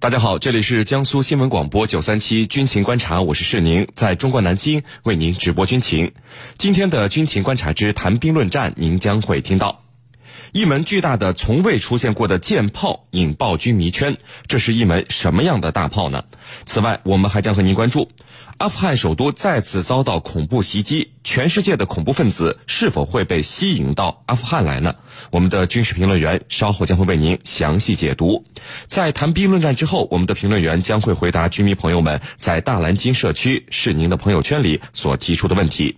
大家好，这里是江苏新闻广播九三七军情观察，我是世宁，在中国南京为您直播军情。今天的军情观察之谈兵论战，您将会听到一门巨大的、从未出现过的舰炮引爆军迷圈，这是一门什么样的大炮呢？此外，我们还将和您关注。阿富汗首都再次遭到恐怖袭击，全世界的恐怖分子是否会被吸引到阿富汗来呢？我们的军事评论员稍后将会为您详细解读。在谈兵论战之后，我们的评论员将会回答军迷朋友们在大蓝鲸社区是您的朋友圈里所提出的问题。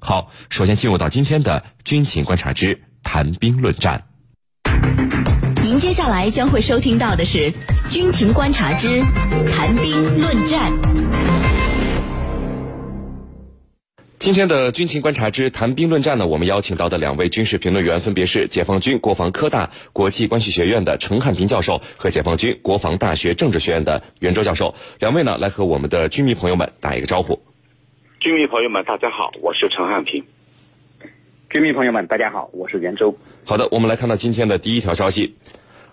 好，首先进入到今天的军情观察之谈兵论战。您接下来将会收听到的是军情观察之谈兵论战。今天的军情观察之谈兵论战呢，我们邀请到的两位军事评论员分别是解放军国防科大国际关系学院的陈汉平教授和解放军国防大学政治学院的袁周教授。两位呢，来和我们的军迷朋友们打一个招呼。军迷朋友们，大家好，我是陈汉平。军迷朋友们，大家好，我是袁周。好的，我们来看到今天的第一条消息，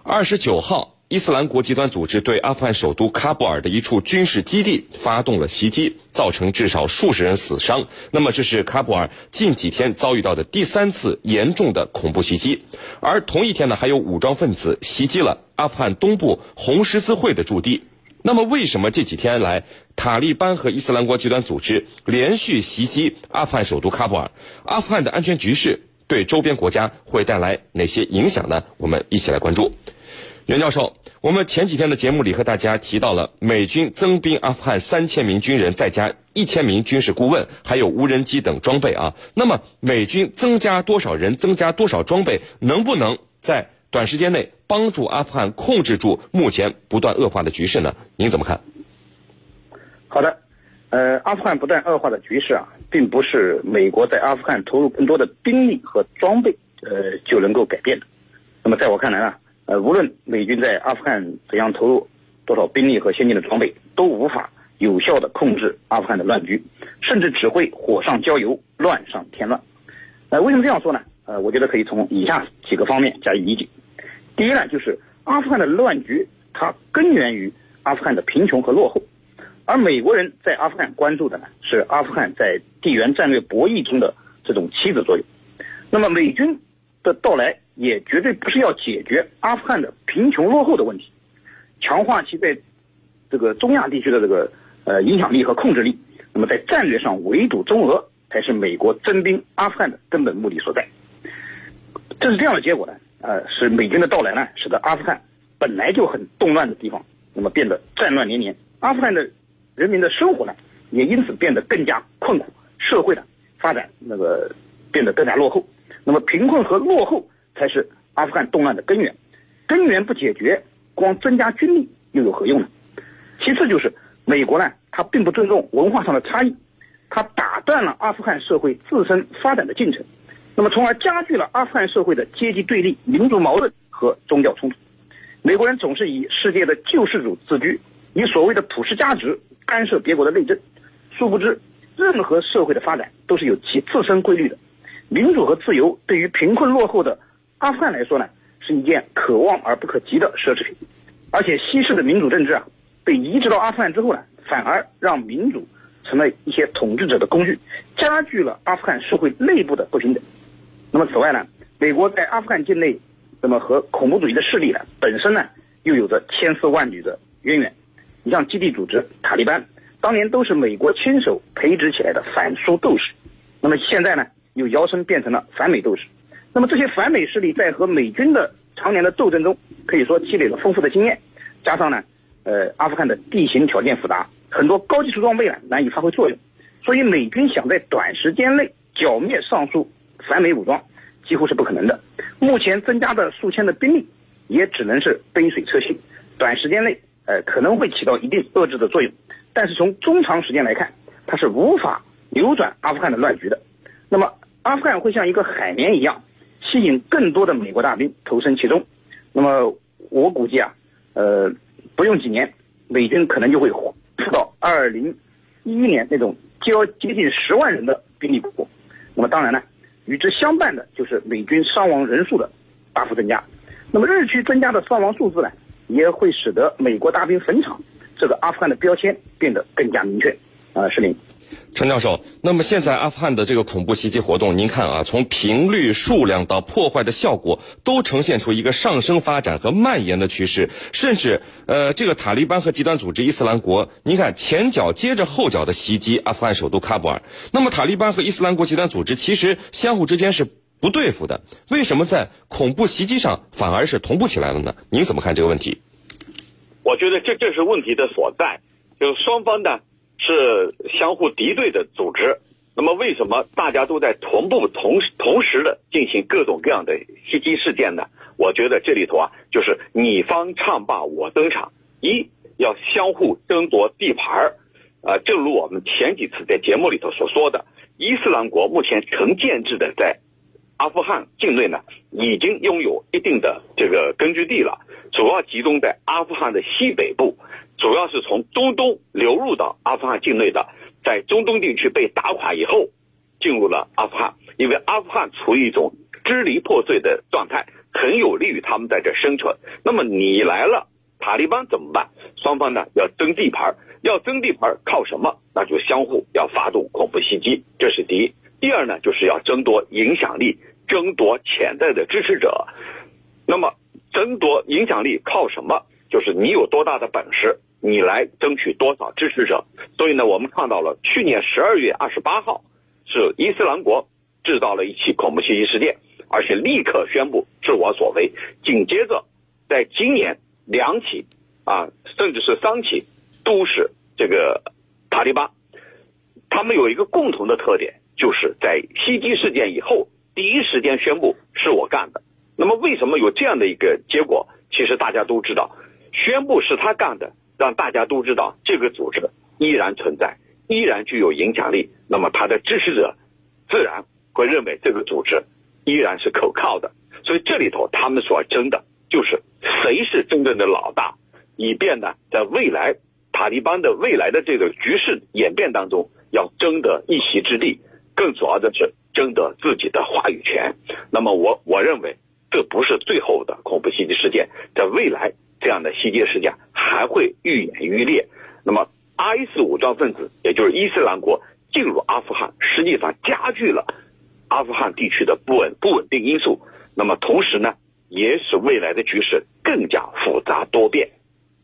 二十九号。伊斯兰国极端组织对阿富汗首都喀布尔的一处军事基地发动了袭击，造成至少数十人死伤。那么，这是喀布尔近几天遭遇到的第三次严重的恐怖袭击。而同一天呢，还有武装分子袭击了阿富汗东部红十字会的驻地。那么，为什么这几天来塔利班和伊斯兰国极端组织连续袭击阿富汗首都喀布尔？阿富汗的安全局势对周边国家会带来哪些影响呢？我们一起来关注。袁教授，我们前几天的节目里和大家提到了美军增兵阿富汗三千名军人，再加一千名军事顾问，还有无人机等装备啊。那么美军增加多少人，增加多少装备，能不能在短时间内帮助阿富汗控制住目前不断恶化的局势呢？您怎么看？好的，呃，阿富汗不断恶化的局势啊，并不是美国在阿富汗投入更多的兵力和装备，呃，就能够改变的。那么在我看来呢？呃，无论美军在阿富汗怎样投入多少兵力和先进的装备，都无法有效的控制阿富汗的乱局，甚至只会火上浇油，乱上添乱。呃，为什么这样说呢？呃，我觉得可以从以下几个方面加以理解。第一呢，就是阿富汗的乱局，它根源于阿富汗的贫穷和落后，而美国人在阿富汗关注的呢，是阿富汗在地缘战略博弈中的这种棋子作用。那么美军的到来。也绝对不是要解决阿富汗的贫穷落后的问题，强化其在这个中亚地区的这个呃影响力和控制力。那么在战略上围堵中俄，才是美国增兵阿富汗的根本目的所在。这是这样的结果呢，呃，使美军的到来呢，使得阿富汗本来就很动乱的地方，那么变得战乱连连。阿富汗的人民的生活呢，也因此变得更加困苦，社会的发展那个变得更加落后。那么贫困和落后。才是阿富汗动乱的根源，根源不解决，光增加军力又有何用呢？其次就是美国呢，它并不尊重文化上的差异，它打断了阿富汗社会自身发展的进程，那么从而加剧了阿富汗社会的阶级对立、民族矛盾和宗教冲突。美国人总是以世界的救世主自居，以所谓的普世价值干涉别国的内政，殊不知任何社会的发展都是有其自身规律的，民主和自由对于贫困落后的。阿富汗来说呢，是一件可望而不可及的奢侈品，而且西式的民主政治啊，被移植到阿富汗之后呢，反而让民主成了一些统治者的工具，加剧了阿富汗社会内部的不平等。那么此外呢，美国在阿富汗境内，那么和恐怖主义的势力呢，本身呢，又有着千丝万缕的渊源。你像基地组织、塔利班，当年都是美国亲手培植起来的反苏斗士，那么现在呢，又摇身变成了反美斗士。那么这些反美势力在和美军的常年的斗争中，可以说积累了丰富的经验，加上呢，呃，阿富汗的地形条件复杂，很多高技术装备呢难以发挥作用，所以美军想在短时间内剿灭上述反美武装，几乎是不可能的。目前增加的数千的兵力，也只能是杯水车薪，短时间内呃可能会起到一定遏制的作用，但是从中长时间来看，它是无法扭转阿富汗的乱局的。那么阿富汗会像一个海绵一样。吸引更多的美国大兵投身其中，那么我估计啊，呃，不用几年，美军可能就会复到二零一一年那种接接近十万人的兵力规模。那么当然呢，与之相伴的就是美军伤亡人数的大幅增加。那么日趋增加的伤亡数字呢，也会使得美国大兵坟场这个阿富汗的标签变得更加明确。啊，是您。陈教授，那么现在阿富汗的这个恐怖袭击活动，您看啊，从频率、数量到破坏的效果，都呈现出一个上升发展和蔓延的趋势。甚至，呃，这个塔利班和极端组织伊斯兰国，您看前脚接着后脚的袭击阿富汗首都喀布尔。那么，塔利班和伊斯兰国极端组织其实相互之间是不对付的，为什么在恐怖袭击上反而是同步起来了呢？您怎么看这个问题？我觉得这正是问题的所在，就是双方呢。是相互敌对的组织，那么为什么大家都在同步同同时的进行各种各样的袭击事件呢？我觉得这里头啊，就是你方唱罢我登场，一要相互争夺地盘儿，呃，正如我们前几次在节目里头所说的，伊斯兰国目前成建制的在阿富汗境内呢，已经拥有一定的这个根据地了，主要集中在阿富汗的西北部。主要是从中东流入到阿富汗境内的，在中东地区被打垮以后，进入了阿富汗，因为阿富汗处于一种支离破碎的状态，很有利于他们在这生存。那么你来了，塔利班怎么办？双方呢要争地盘，要争地盘靠什么？那就相互要发动恐怖袭击，这是第一。第二呢，就是要争夺影响力，争夺潜在的支持者。那么争夺影响力靠什么？就是你有多大的本事。你来争取多少支持者？所以呢，我们看到了去年十二月二十八号，是伊斯兰国制造了一起恐怖袭击事件，而且立刻宣布自我所为。紧接着，在今年两起啊，甚至是三起，都是这个塔利班。他们有一个共同的特点，就是在袭击事件以后，第一时间宣布是我干的。那么，为什么有这样的一个结果？其实大家都知道，宣布是他干的。让大家都知道这个组织依然存在，依然具有影响力。那么他的支持者自然会认为这个组织依然是可靠的。所以这里头他们所争的就是谁是真正的老大，以便呢在未来塔利班的未来的这个局势演变当中要争得一席之地。更主要的是争得自己的话语权。那么我我认为这不是最后的恐怖袭击事件，在未来。这样的袭击事件还会愈演愈烈。那么，IS 武装分子，也就是伊斯兰国进入阿富汗，实际上加剧了阿富汗地区的不稳不稳定因素。那么，同时呢，也使未来的局势更加复杂多变。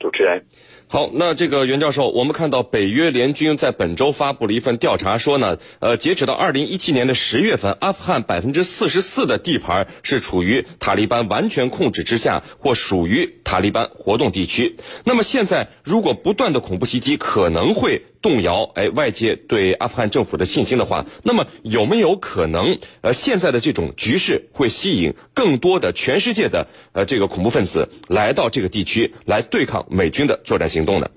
主持人。好，那这个袁教授，我们看到北约联军在本周发布了一份调查，说呢，呃，截止到二零一七年的十月份，阿富汗百分之四十四的地盘是处于塔利班完全控制之下，或属于塔利班活动地区。那么现在，如果不断的恐怖袭击可能会。动摇哎，外界对阿富汗政府的信心的话，那么有没有可能呃，现在的这种局势会吸引更多的全世界的呃这个恐怖分子来到这个地区来对抗美军的作战行动呢？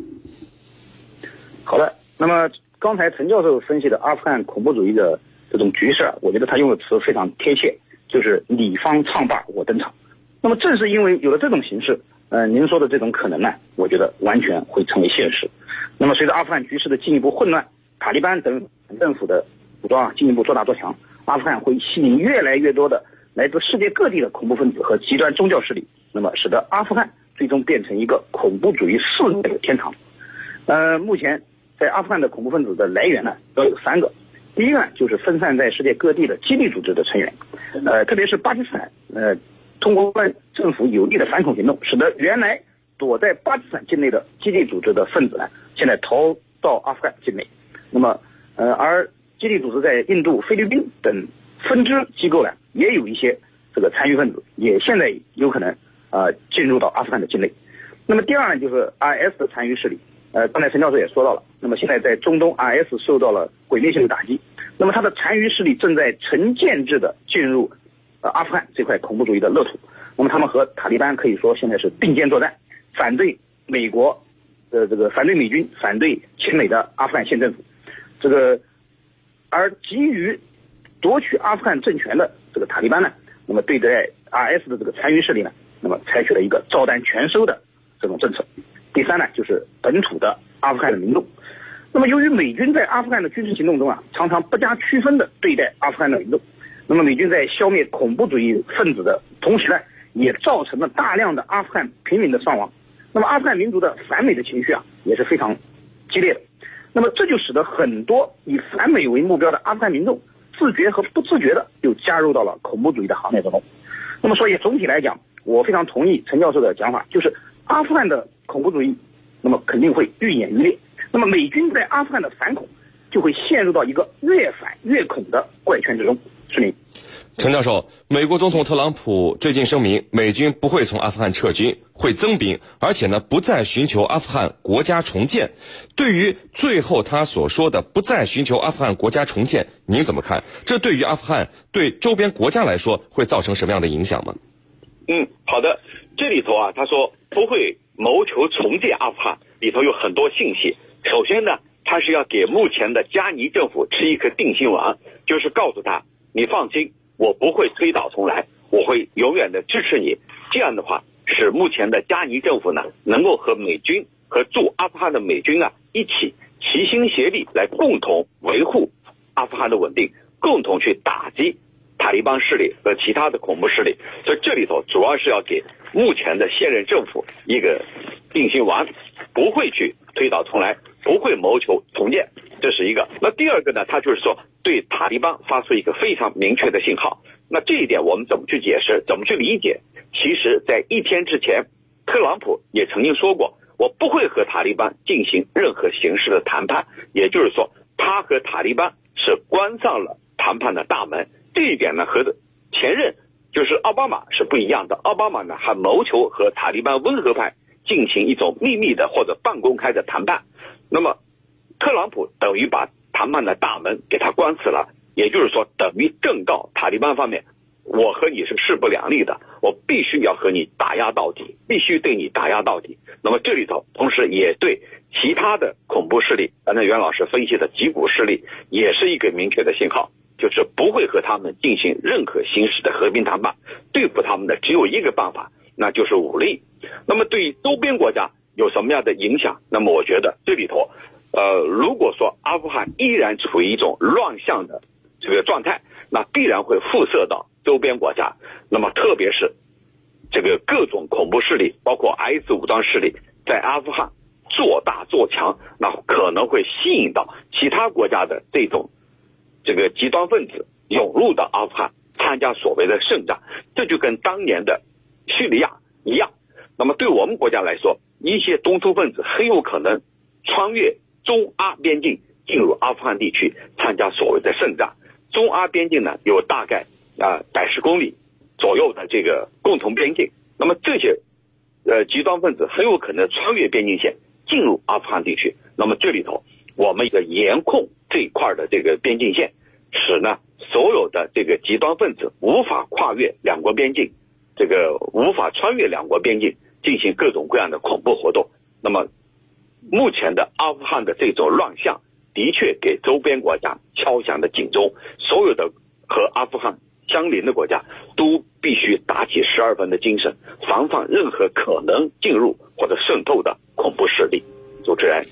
好的，那么刚才陈教授分析的阿富汗恐怖主义的这种局势啊，我觉得他用的词非常贴切，就是你方唱罢我登场。那么正是因为有了这种形式，呃，您说的这种可能呢，我觉得完全会成为现实。那么，随着阿富汗局势的进一步混乱，塔利班等政府的武装啊进一步做大做强，阿富汗会吸引越来越多的来自世界各地的恐怖分子和极端宗教势力，那么使得阿富汗最终变成一个恐怖主义肆虐的天堂。呃，目前在阿富汗的恐怖分子的来源呢，要有三个。第一个呢，就是分散在世界各地的基地组织的成员，呃，特别是巴基斯坦，呃，通过政府有力的反恐行动，使得原来躲在巴基斯坦境内的基地组织的分子呢。现在逃到阿富汗境内，那么，呃，而基地组织在印度、菲律宾等分支机构呢，也有一些这个参与分子，也现在有可能啊进入到阿富汗的境内。那么第二呢，就是 IS 的残余势力，呃，刚才陈教授也说到了，那么现在在中东，IS 受到了毁灭性的打击，那么它的残余势力正在成建制的进入阿富汗这块恐怖主义的乐土，那么他们和塔利班可以说现在是并肩作战，反对美国。呃，这个反对美军、反对亲美的阿富汗县政府，这个而急于夺取阿富汗政权的这个塔利班呢，那么对待 IS 的这个残余势力呢，那么采取了一个照单全收的这种政策。第三呢，就是本土的阿富汗的民众。那么由于美军在阿富汗的军事行动中啊，常常不加区分的对待阿富汗的民众，那么美军在消灭恐怖主义分子的同时呢，也造成了大量的阿富汗平民的伤亡。那么阿富汗民族的反美的情绪啊也是非常激烈的。那么这就使得很多以反美为目标的阿富汗民众自觉和不自觉的就加入到了恐怖主义的行列当中。那么所以总体来讲，我非常同意陈教授的讲法，就是阿富汗的恐怖主义，那么肯定会愈演愈烈。那么美军在阿富汗的反恐就会陷入到一个越反越恐的怪圈之中。陈教授，美国总统特朗普最近声明，美军不会从阿富汗撤军，会增兵，而且呢，不再寻求阿富汗国家重建。对于最后他所说的不再寻求阿富汗国家重建，您怎么看？这对于阿富汗对周边国家来说会造成什么样的影响吗？嗯，好的。这里头啊，他说不会谋求重建阿富汗，里头有很多信息。首先呢，他是要给目前的加尼政府吃一颗定心丸，就是告诉他，你放心。我不会推倒重来，我会永远的支持你。这样的话，使目前的加尼政府呢，能够和美军和驻阿富汗的美军啊一起齐心协力来共同维护阿富汗的稳定，共同去打击塔利班势力和其他的恐怖势力。所以这里头主要是要给目前的现任政府一个定心丸，不会去推倒重来，不会谋求重建。这是一个。那第二个呢？他就是说。对塔利班发出一个非常明确的信号，那这一点我们怎么去解释？怎么去理解？其实，在一天之前，特朗普也曾经说过，我不会和塔利班进行任何形式的谈判。也就是说，他和塔利班是关上了谈判的大门。这一点呢，和前任就是奥巴马是不一样的。奥巴马呢，还谋求和塔利班温和派进行一种秘密的或者半公开的谈判。那么，特朗普等于把。谈判的大门给他关死了，也就是说，等于正告塔利班方面，我和你是势不两立的，我必须要和你打压到底，必须对你打压到底。那么这里头，同时也对其他的恐怖势力，刚才袁老师分析的几股势力，也是一个明确的信号，就是不会和他们进行任何形式的和平谈判，对付他们的只有一个办法，那就是武力。那么对于周边国家有什么样的影响？那么我觉得这里头。呃，如果说阿富汗依然处于一种乱象的这个状态，那必然会辐射到周边国家。那么，特别是这个各种恐怖势力，包括 IS 武装势力，在阿富汗做大做强，那可能会吸引到其他国家的这种这个极端分子涌入到阿富汗参加所谓的圣战。这就跟当年的叙利亚一样。那么，对我们国家来说，一些东突分子很有可能穿越。中阿边境进入阿富汗地区参加所谓的圣战，中阿边境呢有大概啊百十公里左右的这个共同边境，那么这些呃极端分子很有可能穿越边境线进入阿富汗地区，那么这里头我们一个严控这一块的这个边境线，使呢所有的这个极端分子无法跨越两国边境，这个无法穿越两国边境进行各种各样的恐怖活动，那么。目前的阿富汗的这种乱象，的确给周边国家敲响了警钟。所有的和阿富汗相邻的国家，都必须打起十二分的精神，防范任何可能进入或者渗透的恐怖势力。主持人，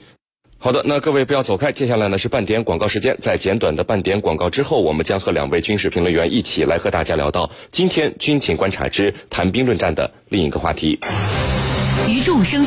好的，那各位不要走开，接下来呢是半点广告时间。在简短的半点广告之后，我们将和两位军事评论员一起来和大家聊到今天军情观察之谈兵论战的另一个话题。于众生。